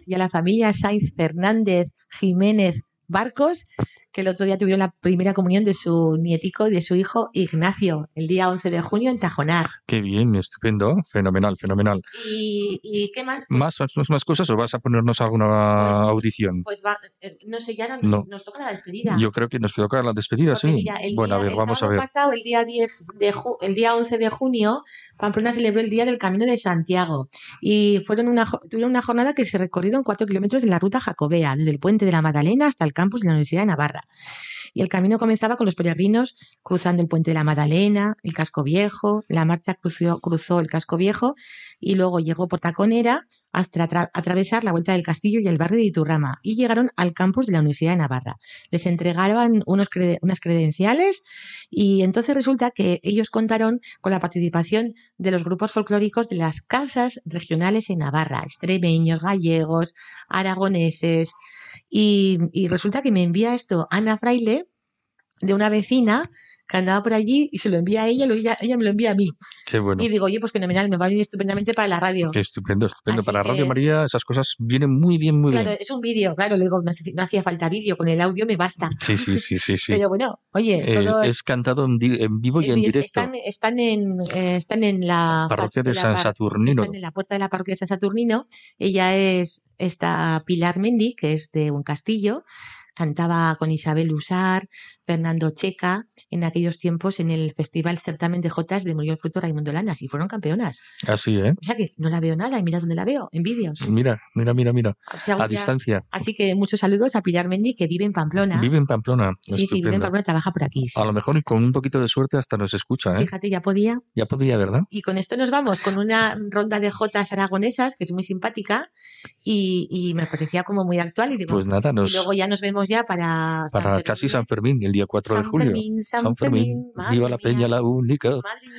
Y a la familia Sainz Fernández Jiménez Barcos, que el otro día tuvieron la primera comunión de su nietico y de su hijo Ignacio, el día 11 de junio en Tajonar. Qué bien, estupendo, fenomenal, fenomenal. ¿Y, y qué más? Pues, ¿Más, más, cosas o vas a ponernos alguna audición? pues va, eh, no sé, ya nos, No. nos toca la despedida. Yo creo que nos quedó clara la despedida, Porque sí. mira, el bueno, a día- ver, el vamos a ver. pasado, el día 10 de ju- el día 11 de junio, Pamplona celebró el Día del Camino de Santiago y fueron una, tuvieron una jornada que se recorrieron cuatro kilómetros de la ruta jacobea, desde el puente de la Magdalena hasta el campus de la Universidad de Navarra. Y el camino comenzaba con los peregrinos cruzando el puente de la Magdalena, el casco viejo, la marcha cruzó, el casco viejo y luego llegó por Taconera hasta atra- atravesar la vuelta del castillo y el barrio de Iturrama y llegaron al campus de la Universidad de Navarra. Les crede- unas credenciales y entonces resulta que ellos contaron con la participación de los grupos folclóricos de las casas regionales en Navarra, extremeños, gallegos, aragoneses. Y, y resulta que me envía esto Ana Fraile de una vecina que andaba por allí y se lo envía a ella, lo- ella, ella me lo envía a mí. Qué bueno. Y digo, oye, pues fenomenal, me va a venir estupendamente para la radio. Qué estupendo, estupendo. Así Para Radio que- María esas cosas vienen muy bien, muy Claro, bien. es un vídeo, claro, le digo, no, hacía falta vídeo, con el audio me basta. Sí, sí, sí, sí, sí. Pero bueno, oye, Eh, es cantado en, vivo y en directo. Están, están en, eh, están en la Parroquia de la San Saturnino. Están en la puerta de la parroquia de San Saturnino. Ella es esta Pilar Mendy, que es de un castillo. Cantaba con Isabel Usar, Fernando Checa, en aquellos tiempos en el Festival Certamen de Jotas de Murió el Fruto Raimundo Lanas y fueron campeonas. Así, ¿eh? O sea que no la veo nada y mira dónde la veo, en vídeos. Mira, mira, mira, mira. O sea, A distancia. Así que muchos saludos a Pilar Mendy, que vive en Pamplona. Vive en Pamplona. sí, sí, vive en. Pamplona, trabaja por aquí. sí. A lo mejor y con un poquito de suerte hasta nos escucha, ¿eh? Fíjate, ya podía. Ya podría, ¿verdad? Y con esto nos vamos, con una ronda de jotas aragonesas, que es muy simpática, y, y me parecía como muy actual. Y, digo, Pues nada, y luego ya nos vemos ya para, para casi San Fermín, el día 4 de julio. Fermín, San San Fermín, Fermín, viva la peña la única.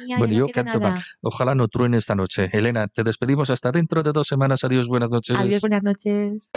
Mía, Bueno, no yo queda canto nada. mal. Ojalá no truene esta noche. Elena, te despedimos hasta dentro de dos semanas. Adiós, buenas noches. Adiós, buenas noches.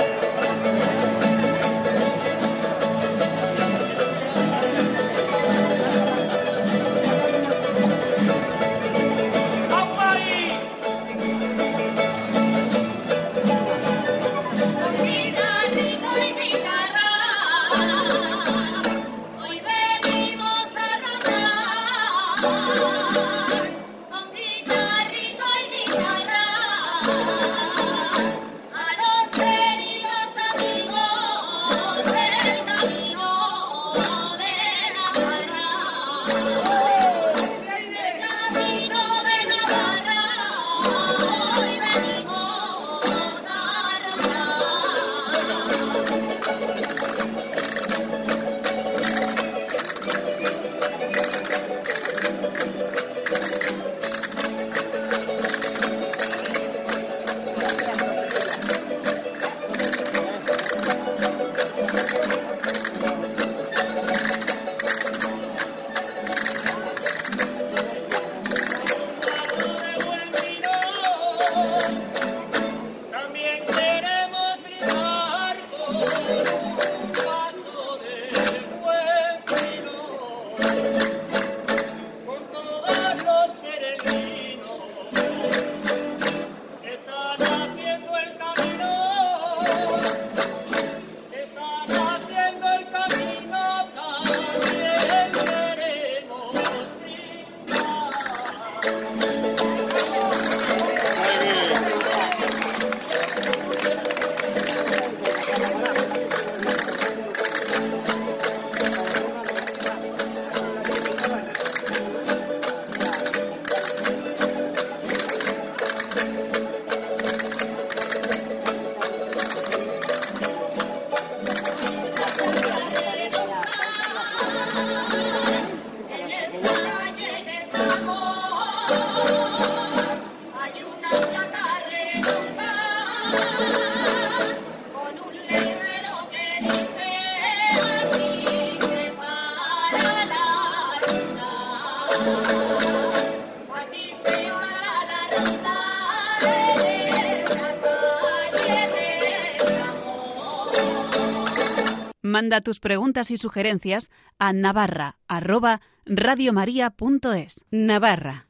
Manda tus preguntas y sugerencias a navarra arroba radiomaria.es. Navarra.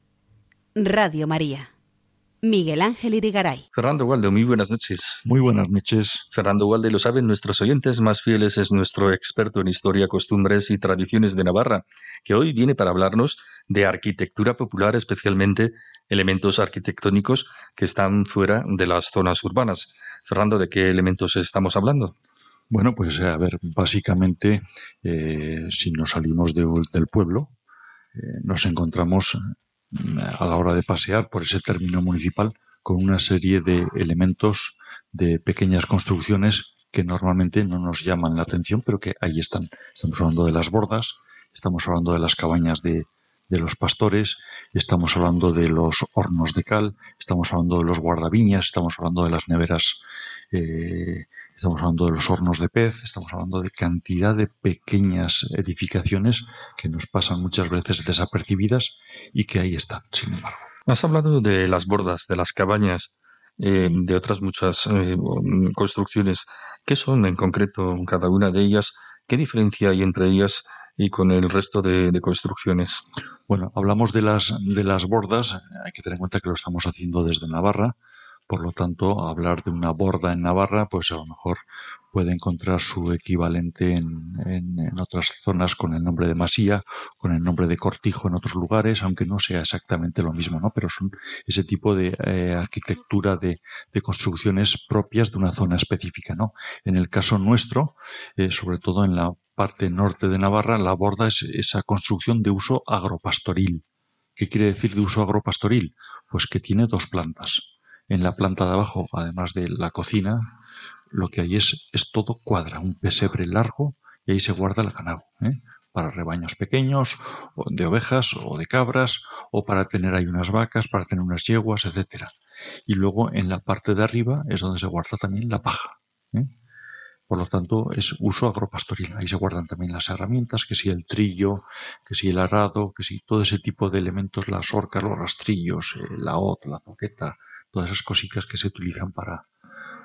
Radio María. Miguel Ángel Irigaray. Fernando Walde, muy buenas noches. Muy buenas noches. Fernando Walde, lo saben nuestros oyentes más fieles, es nuestro experto en historia, costumbres y tradiciones de Navarra, que hoy viene para hablarnos de arquitectura popular, especialmente elementos arquitectónicos que están fuera de las zonas urbanas. Fernando, ¿de qué elementos estamos hablando? Bueno, pues a ver, básicamente, eh, si nos salimos de- del pueblo, eh, nos encontramos mm, a la hora de pasear por ese término municipal con una serie de elementos de pequeñas construcciones que normalmente no nos llaman la atención, pero que ahí están. Estamos hablando de las bordas, estamos hablando de las cabañas de, de los pastores, estamos hablando de los hornos de cal, estamos hablando de los guardaviñas, estamos hablando de las neveras, eh, estamos hablando de los hornos de pez, estamos hablando de cantidad de pequeñas edificaciones que nos pasan muchas veces desapercibidas y que ahí están, sin embargo. Has hablado de las bordas, de las cabañas, eh, de otras muchas eh, construcciones. ¿Qué son en concreto cada una de ellas? ¿Qué diferencia hay entre ellas y con el resto de, de construcciones? Bueno, hablamos de las, de las bordas, hay que tener en cuenta que lo estamos haciendo desde Navarra, por lo tanto, hablar de una borda en Navarra, pues a lo mejor puede encontrar su equivalente en, en- otras zonas con el nombre de masía, con el nombre de cortijo en otros lugares, aunque no sea exactamente lo mismo, ¿no? Pero son ese tipo de eh, arquitectura de, de construcciones propias de una zona específica, ¿no? En el caso nuestro, eh, sobre todo en la parte norte de Navarra, la borda es esa construcción de uso agropastoril. ¿Qué quiere decir de uso agropastoril? Pues que tiene dos plantas. En la planta de abajo, además de la cocina, lo que hay es, es todo cuadra, un pesebre largo y ahí se guarda el ganado, ¿eh? para rebaños pequeños, de ovejas o de cabras, o para tener ahí unas vacas, para tener unas yeguas, etcétera. Y luego en la parte de arriba es donde se guarda también la paja. ¿eh? Por lo tanto, es uso agropastoril. Ahí se guardan también las herramientas, que si el trillo, que si el arado, que si todo ese tipo de elementos, las orcas, los rastrillos, eh, la hoz, la zoqueta, todas esas cositas que se utilizan para,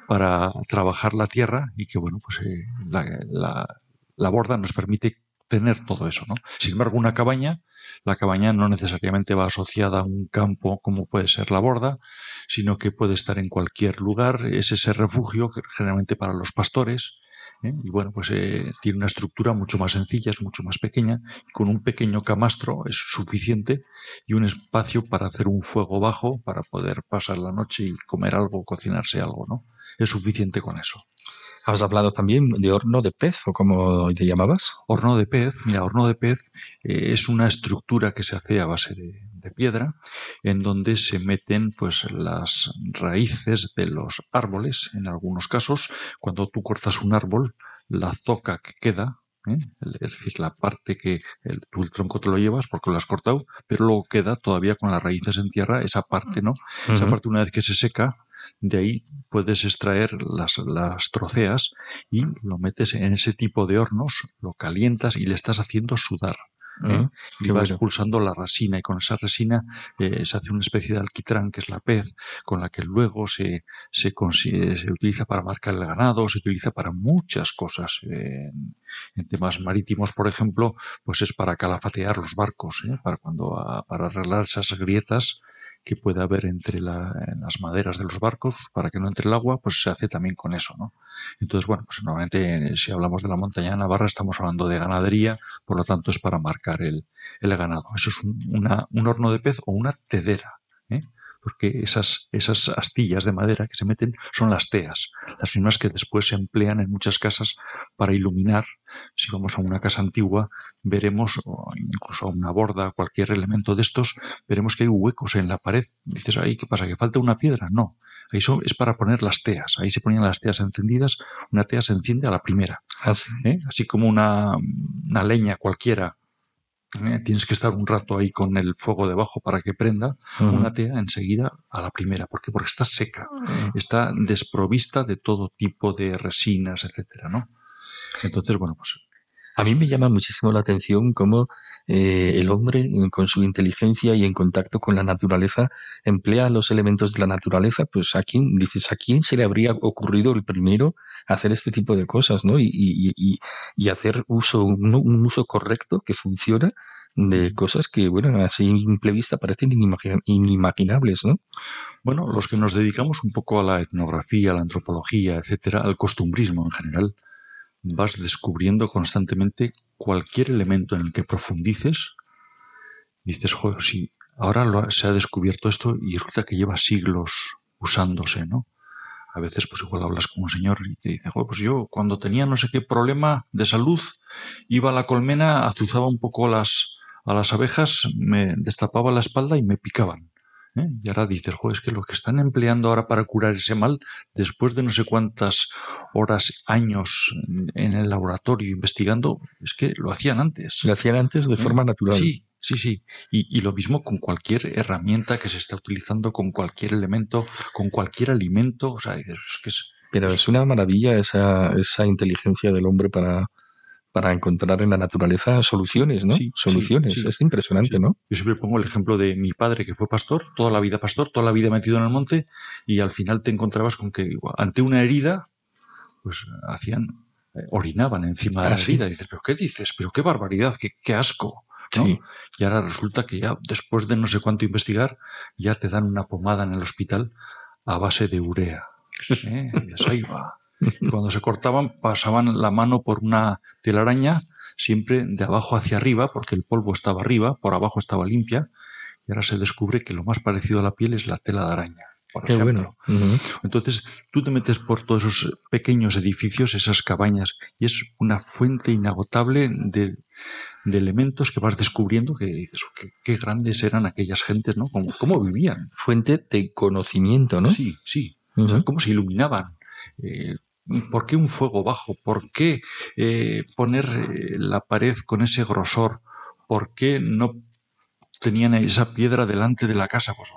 para trabajar la tierra y que, bueno, pues eh, la, la- la borda nos permite tener todo eso, ¿no? Sin embargo, una cabaña, la cabaña no necesariamente va asociada a un campo como puede ser la borda, sino que puede estar en cualquier lugar, es ese refugio generalmente para los pastores, ¿eh? y bueno, pues eh, tiene una estructura mucho más sencilla, es mucho más pequeña, con un pequeño camastro es suficiente y un espacio para hacer un fuego bajo, para poder pasar la noche y comer algo, cocinarse algo, ¿no? Es suficiente con eso. Has hablado también de horno de pez, o como le llamabas. Horno de pez, mira, horno de pez eh, es una estructura que se hace a base de, de piedra, en donde se meten pues las raíces de los árboles, en algunos casos, cuando tú cortas un árbol, la zoca que queda, ¿eh? es decir, la parte que el, tú el tronco te lo llevas porque lo has cortado, pero luego queda todavía con las raíces en tierra, esa parte, ¿no? Esa parte una vez que se seca, de ahí puedes extraer las, las troceas y lo metes en ese tipo de hornos, lo calientas y le estás haciendo sudar. ¿eh? Ujú. Y va expulsando la resina y con esa resina eh, se hace una especie de alquitrán que es la pez con la que luego se, se, utiliza para marcar el ganado, se utiliza para muchas cosas. eh, en, temas marítimos, por ejemplo, pues es para calafatear los barcos, ¿eh? para cuando a- para arreglar esas grietas que puede haber entre la- las maderas de los barcos para que no entre el agua, pues se hace también con eso, ¿no? Entonces, bueno, pues normalmente eh, si hablamos de la montaña de Navarra estamos hablando de ganadería, por lo tanto es para marcar el, el ganado. Eso es un, un horno de pez o una tedera, ¿eh? Porque esas, esas astillas de madera que se meten son las teas, las mismas que después se emplean en muchas casas para iluminar. Si vamos a una casa antigua, veremos, o incluso a una borda, cualquier elemento de estos, veremos que hay huecos en la pared. Dices, ahí, ¿qué pasa? ¿Que falta una piedra? No. Ahí eso es para poner las teas. Ahí se ponían las teas encendidas. Una tea se enciende a la primera. Así. ¿eh? Así como una, una leña cualquiera. ¿Eh? Tienes que estar un rato ahí con el fuego debajo para que prenda. Una tea enseguida a la primera. ¿Por qué? Porque está seca. Está desprovista de todo tipo de resinas, etcétera, ¿no? Entonces, bueno, pues A mí me llama muchísimo la atención cómo eh, el hombre con su inteligencia y en contacto con la naturaleza emplea los elementos de la naturaleza, pues a quién, dices, ¿a quién se le habría ocurrido el primero hacer este tipo de cosas, ¿no? Y, y, y, y hacer uso, un, un uso correcto que funciona de cosas que, bueno, a simple vista parecen inimagi- inimaginables, ¿no? Bueno, los que nos dedicamos un poco a la etnografía, a la antropología, etcétera, al costumbrismo en general, vas descubriendo constantemente cualquier elemento en el que profundices. Dices, joder, sí, ahora lo se ha descubierto esto y resulta que lleva siglos usándose, ¿no? A veces, pues igual hablas con un señor y te dice, joder, pues yo cuando tenía no sé qué problema de salud, iba a la colmena, azuzaba un poco las, a las abejas, me destapaba la espalda y me picaban. ¿Eh? Y ahora dices, joder, es que lo que están empleando ahora para curar ese mal, después de no sé cuántas horas, años en el laboratorio investigando, es que lo hacían antes. Lo hacían antes de ¿Eh? forma natural. Sí, sí, sí. Y, y lo mismo con cualquier herramienta que se está utilizando, con cualquier elemento, con cualquier alimento. O sea, dices, es que es, Pero es una maravilla esa, esa inteligencia del hombre para, para encontrar en la naturaleza soluciones, ¿no? Sí, soluciones. sí. Es impresionante. ¿no? Yo siempre pongo el ejemplo de mi padre que fue pastor, toda la vida pastor, toda la vida metido en el monte, y al final te encontrabas con que ante una herida, pues hacían, eh, orinaban encima de Ah, la herida. Y dices, pero ¿qué dices? Pero qué barbaridad, qué, qué asco. ¿no? Sí. Y ahora resulta que ya después de no sé cuánto investigar, ya te dan una pomada en el hospital a base de urea. ¿eh? Y dices, ahí va. Y cuando se cortaban, pasaban la mano por una telaraña, siempre de abajo hacia arriba, porque el polvo estaba arriba, por abajo estaba limpia, y ahora se descubre que lo más parecido a la piel es la tela de araña. Por Qué ejemplo. bueno. Entonces, tú te metes por todos esos pequeños edificios, esas cabañas, y es una fuente inagotable de, de elementos que vas descubriendo que dices, qué, qué grandes eran aquellas gentes, ¿no? ¿Cómo, cómo vivían? Fuente de conocimiento, ¿no? Sí, sí. O sea, Ujú. cómo se iluminaban. Eh, ¿Por qué un fuego bajo? ¿Por qué eh, poner eh, la pared con ese grosor? ¿Por qué no tenían esa piedra delante de la casa? Pues,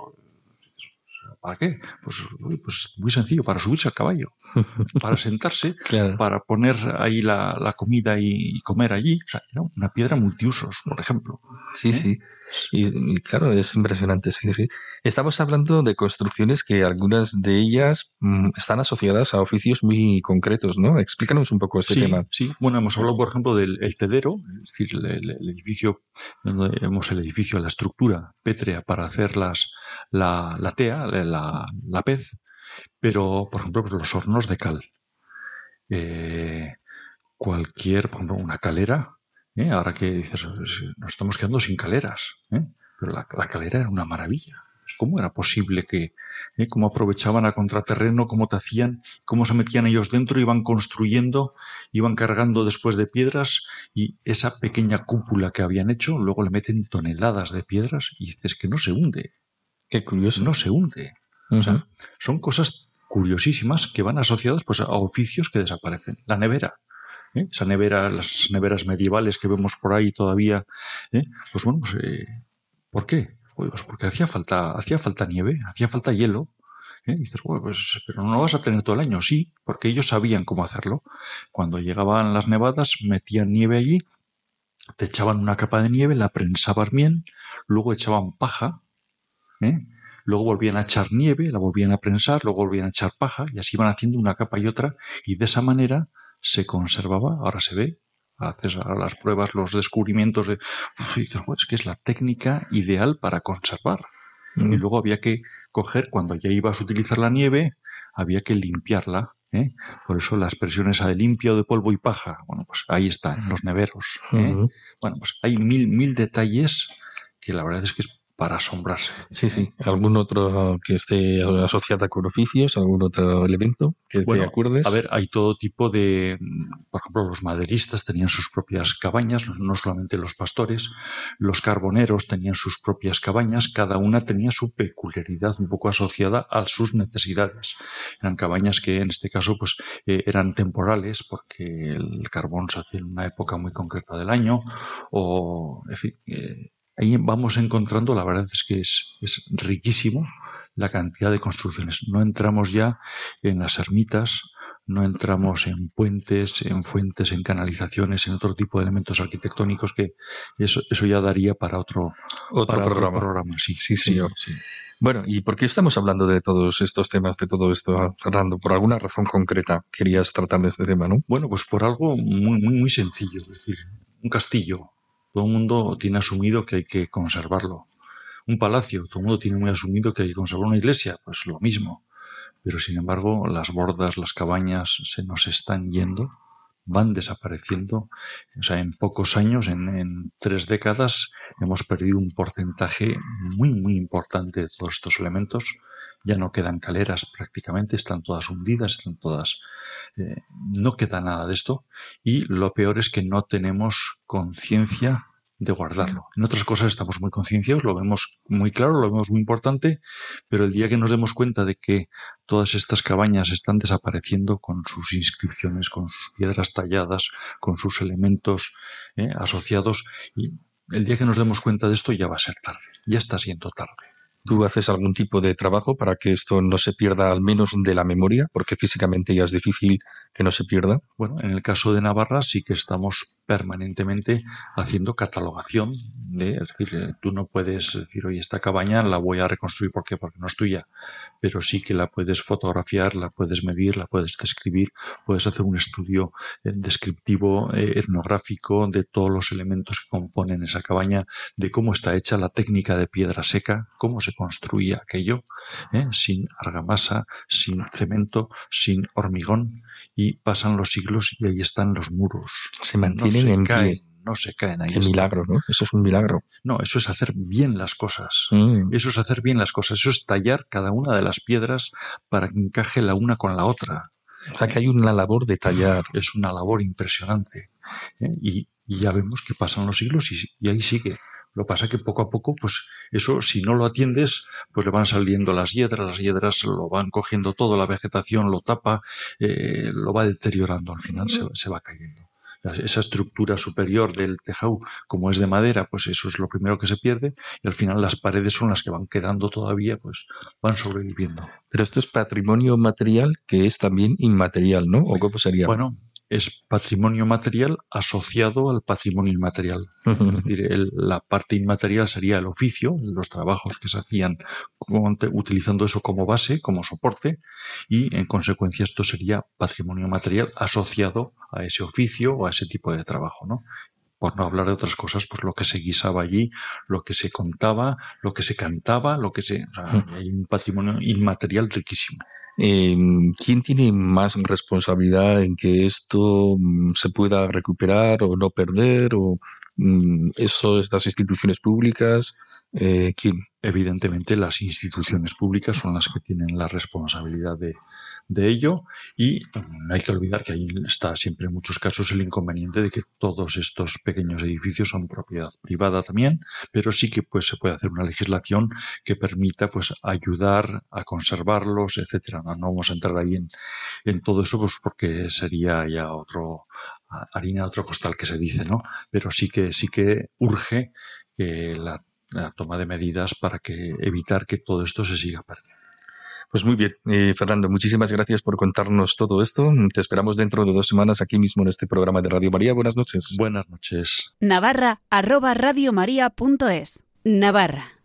¿Para qué? Pues, pues muy sencillo, para subirse al caballo, para sentarse, Claro. para poner ahí la, la comida y, y comer allí. O sea, una piedra multiusos, por ejemplo. Sí, ¿Eh? sí. Y, y claro, es impresionante, sí, sí. Estamos hablando de construcciones que algunas de ellas mm, están asociadas a oficios muy concretos, ¿no? Explícanos un poco este sí, tema. sí. Bueno, hemos hablado, por ejemplo, del el tedero, es decir, el, el- el edificio, donde vemos el edificio, la estructura pétrea para hacer las, la, la tea, la, la, la pez, pero, por ejemplo, pues los hornos de cal. Eh, cualquier, por ejemplo, una calera, ¿eh? ahora que dices, nos estamos quedando sin caleras, ¿eh? pero la, la calera era una maravilla. ¿Cómo era posible que, eh, cómo aprovechaban a contraterreno, cómo te hacían, cómo se metían ellos dentro, iban construyendo, iban cargando después de piedras y esa pequeña cúpula que habían hecho, luego le meten toneladas de piedras y dices que no se hunde, Qué curioso. no se hunde. Ujú. O sea, son cosas curiosísimas que van asociadas pues, a oficios que desaparecen. La nevera. ¿Eh? Esa nevera, las neveras medievales que vemos por ahí todavía. ¿eh? Pues bueno, pues, eh, ¿por qué? Pues porque hacía falta, hacía falta nieve, hacía falta hielo. dices, bueno, pues, pero no lo vas a tener todo el año. Sí, porque ellos sabían cómo hacerlo. Cuando llegaban las nevadas, metían nieve allí, te echaban una capa de nieve, la prensaban bien, luego echaban paja, luego volvían a echar nieve, la volvían a prensar, luego volvían a echar paja, y así iban haciendo una capa y otra, y de esa manera se conservaba, ahora se ve, haces ahora las pruebas, los descubrimientos de, uf, y dices, "Joder, es que es la técnica ideal para conservar. Mm. Y luego había que coger, cuando ya ibas a utilizar la nieve, había que limpiarla. ¿eh? Por eso la expresión esa de limpia o de polvo y paja, bueno, pues ahí está, en los neveros. ¿eh? Bueno, pues hay mil, mil detalles que la verdad es que es para asombrarse. Sí, sí. ¿Algún otro que esté asociado con oficios? ¿Algún otro elemento que Bueno, te acuerdes? A ver, hay todo tipo de, por ejemplo, los maderistas tenían sus propias cabañas, no solamente los pastores, los carboneros tenían sus propias cabañas, cada una tenía su peculiaridad un poco asociada a sus necesidades. Eran cabañas que en este caso pues eh, eran temporales porque el carbón se hace en una época muy concreta del año o, en fin, eh, ahí vamos encontrando, la verdad es que es, es riquísimo la cantidad de construcciones. No entramos ya en las ermitas, no entramos en puentes, en fuentes, en canalizaciones, en otro tipo de elementos arquitectónicos que eso, eso ya daría para otro, Otro para programa. Sí, Sí, señor. sí. Bueno, ¿y por qué estamos hablando de todos estos temas, de todo esto, Fernando? Por alguna razón concreta querías tratar de este tema, ¿no? Bueno, pues por algo muy, muy, muy sencillo. Es decir, un castillo. Todo el mundo tiene asumido que hay que conservarlo. Un palacio. Todo el mundo tiene muy asumido que hay que conservar una iglesia. Pues lo mismo. Pero sin embargo, las bordas, las cabañas se nos están yendo, van desapareciendo. O sea, en pocos años, en, en tres décadas, hemos perdido un porcentaje muy, muy importante de todos estos elementos. Ya no quedan caleras prácticamente, están todas hundidas, están todas. eh, no queda nada de esto. Y lo peor es que no tenemos conciencia de guardarlo. En otras cosas estamos muy concienciados, lo vemos muy claro, lo vemos muy importante, pero el día que nos demos cuenta de que todas estas cabañas están desapareciendo con sus inscripciones, con sus piedras talladas, con sus elementos eh, asociados, y el día que nos demos cuenta de esto ya va a ser tarde, ya está siendo tarde. ¿Tú haces algún tipo de trabajo para que esto no se pierda al menos de la memoria? Porque físicamente ya es difícil que no se pierda. Bueno, en el caso de Navarra sí que estamos permanentemente haciendo catalogación de, es decir, eh, tú no puedes decir, oye, esta cabaña la voy a reconstruir, ¿por qué? Porque no es tuya, pero sí que la puedes fotografiar, la puedes medir, la puedes describir, puedes hacer un estudio eh, descriptivo, eh, etnográfico de todos los elementos que componen esa cabaña, de cómo está hecha la técnica de piedra seca, cómo se construía aquello, ¿eh? sin argamasa, sin cemento, sin hormigón, y pasan los siglos y ahí están los muros. Se mantienen no se en caen, pie. no se caen ahí. Qué están. milagro, ¿no? Eso es un milagro. No, eso es hacer bien las cosas. Mm. Eso es hacer bien las cosas. Eso es tallar cada una de las piedras para que encaje la una con la otra. O sea que hay una labor de tallar. Es una labor impresionante. ¿eh? Y, y ya vemos que pasan los siglos y, y ahí sigue. Lo que pasa es que poco a poco, pues eso, si no lo atiendes, pues le van saliendo las hiedras, las hiedras lo van cogiendo todo, la vegetación lo tapa, eh, lo va deteriorando, al final se, se va cayendo. Esa estructura superior del tejado, como es de madera, pues eso es lo primero que se pierde y al final las paredes son las que van quedando todavía, pues van sobreviviendo. Pero esto es patrimonio material que es también inmaterial, ¿no? ¿O cómo sería? Bueno, es patrimonio material asociado al patrimonio inmaterial. Es decir, el- la parte inmaterial sería el oficio, los trabajos que se hacían con- utilizando eso como base, como soporte, y en consecuencia esto sería patrimonio material asociado a ese oficio o a ese tipo de trabajo, ¿no? Por no hablar de otras cosas, pues lo que se guisaba allí, lo que se contaba, lo que se cantaba, lo que se... o sea, hay un patrimonio inmaterial riquísimo. Eh, ¿Quién tiene más responsabilidad en que esto mm, se pueda recuperar o no perder? ¿O eso es las instituciones públicas? Eh. Evidentemente las instituciones públicas son las que tienen la responsabilidad de, de ello y mm, no hay que olvidar que ahí está siempre en muchos casos el inconveniente de que todos estos pequeños edificios son propiedad privada también, pero sí que pues se puede hacer una legislación que permita pues ayudar a conservarlos, etcétera. No, no vamos a entrar ahí en, en todo eso pues porque sería ya otro harina de otro costal que se dice, ¿no? Pero sí que sí que urge que la la toma de medidas para que evitar que todo esto se siga perdiendo. Pues muy bien, Eh, Fernando, muchísimas gracias por contarnos todo esto. Te esperamos dentro de dos semanas aquí mismo en este programa de Radio María. Buenas noches. Buenas noches. Navarra arroba radiomaria.es. Navarra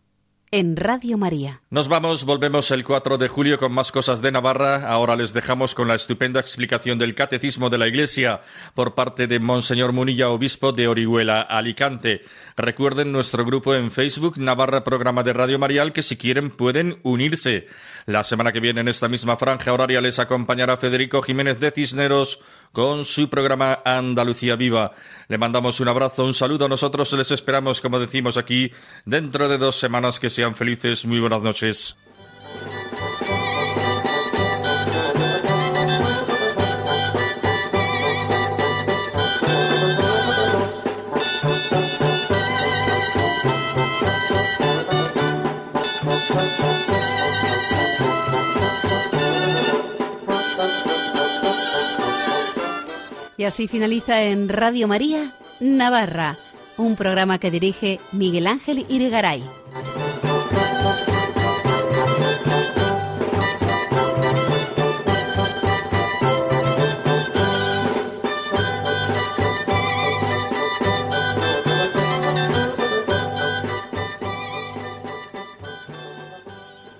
en Radio María. Nos vamos, volvemos el 4 de julio con más cosas de Navarra. Ahora les dejamos con la estupenda explicación del Catecismo de la Iglesia por parte de Monseñor Munilla, obispo de Orihuela, Alicante. Recuerden nuestro grupo en Facebook, Navarra Programa de Radio Marial, que si quieren pueden unirse. La semana que viene en esta misma franja horaria les acompañará Federico Jiménez de Cisneros con su programa Andalucía Viva. Le mandamos un abrazo, un saludo. Nosotros les esperamos, como decimos aquí, dentro de dos semanas. Que sean felices. Muy buenas noches. Y así finaliza en Radio María Navarra, un programa que dirige Miguel Ángel Irigaray.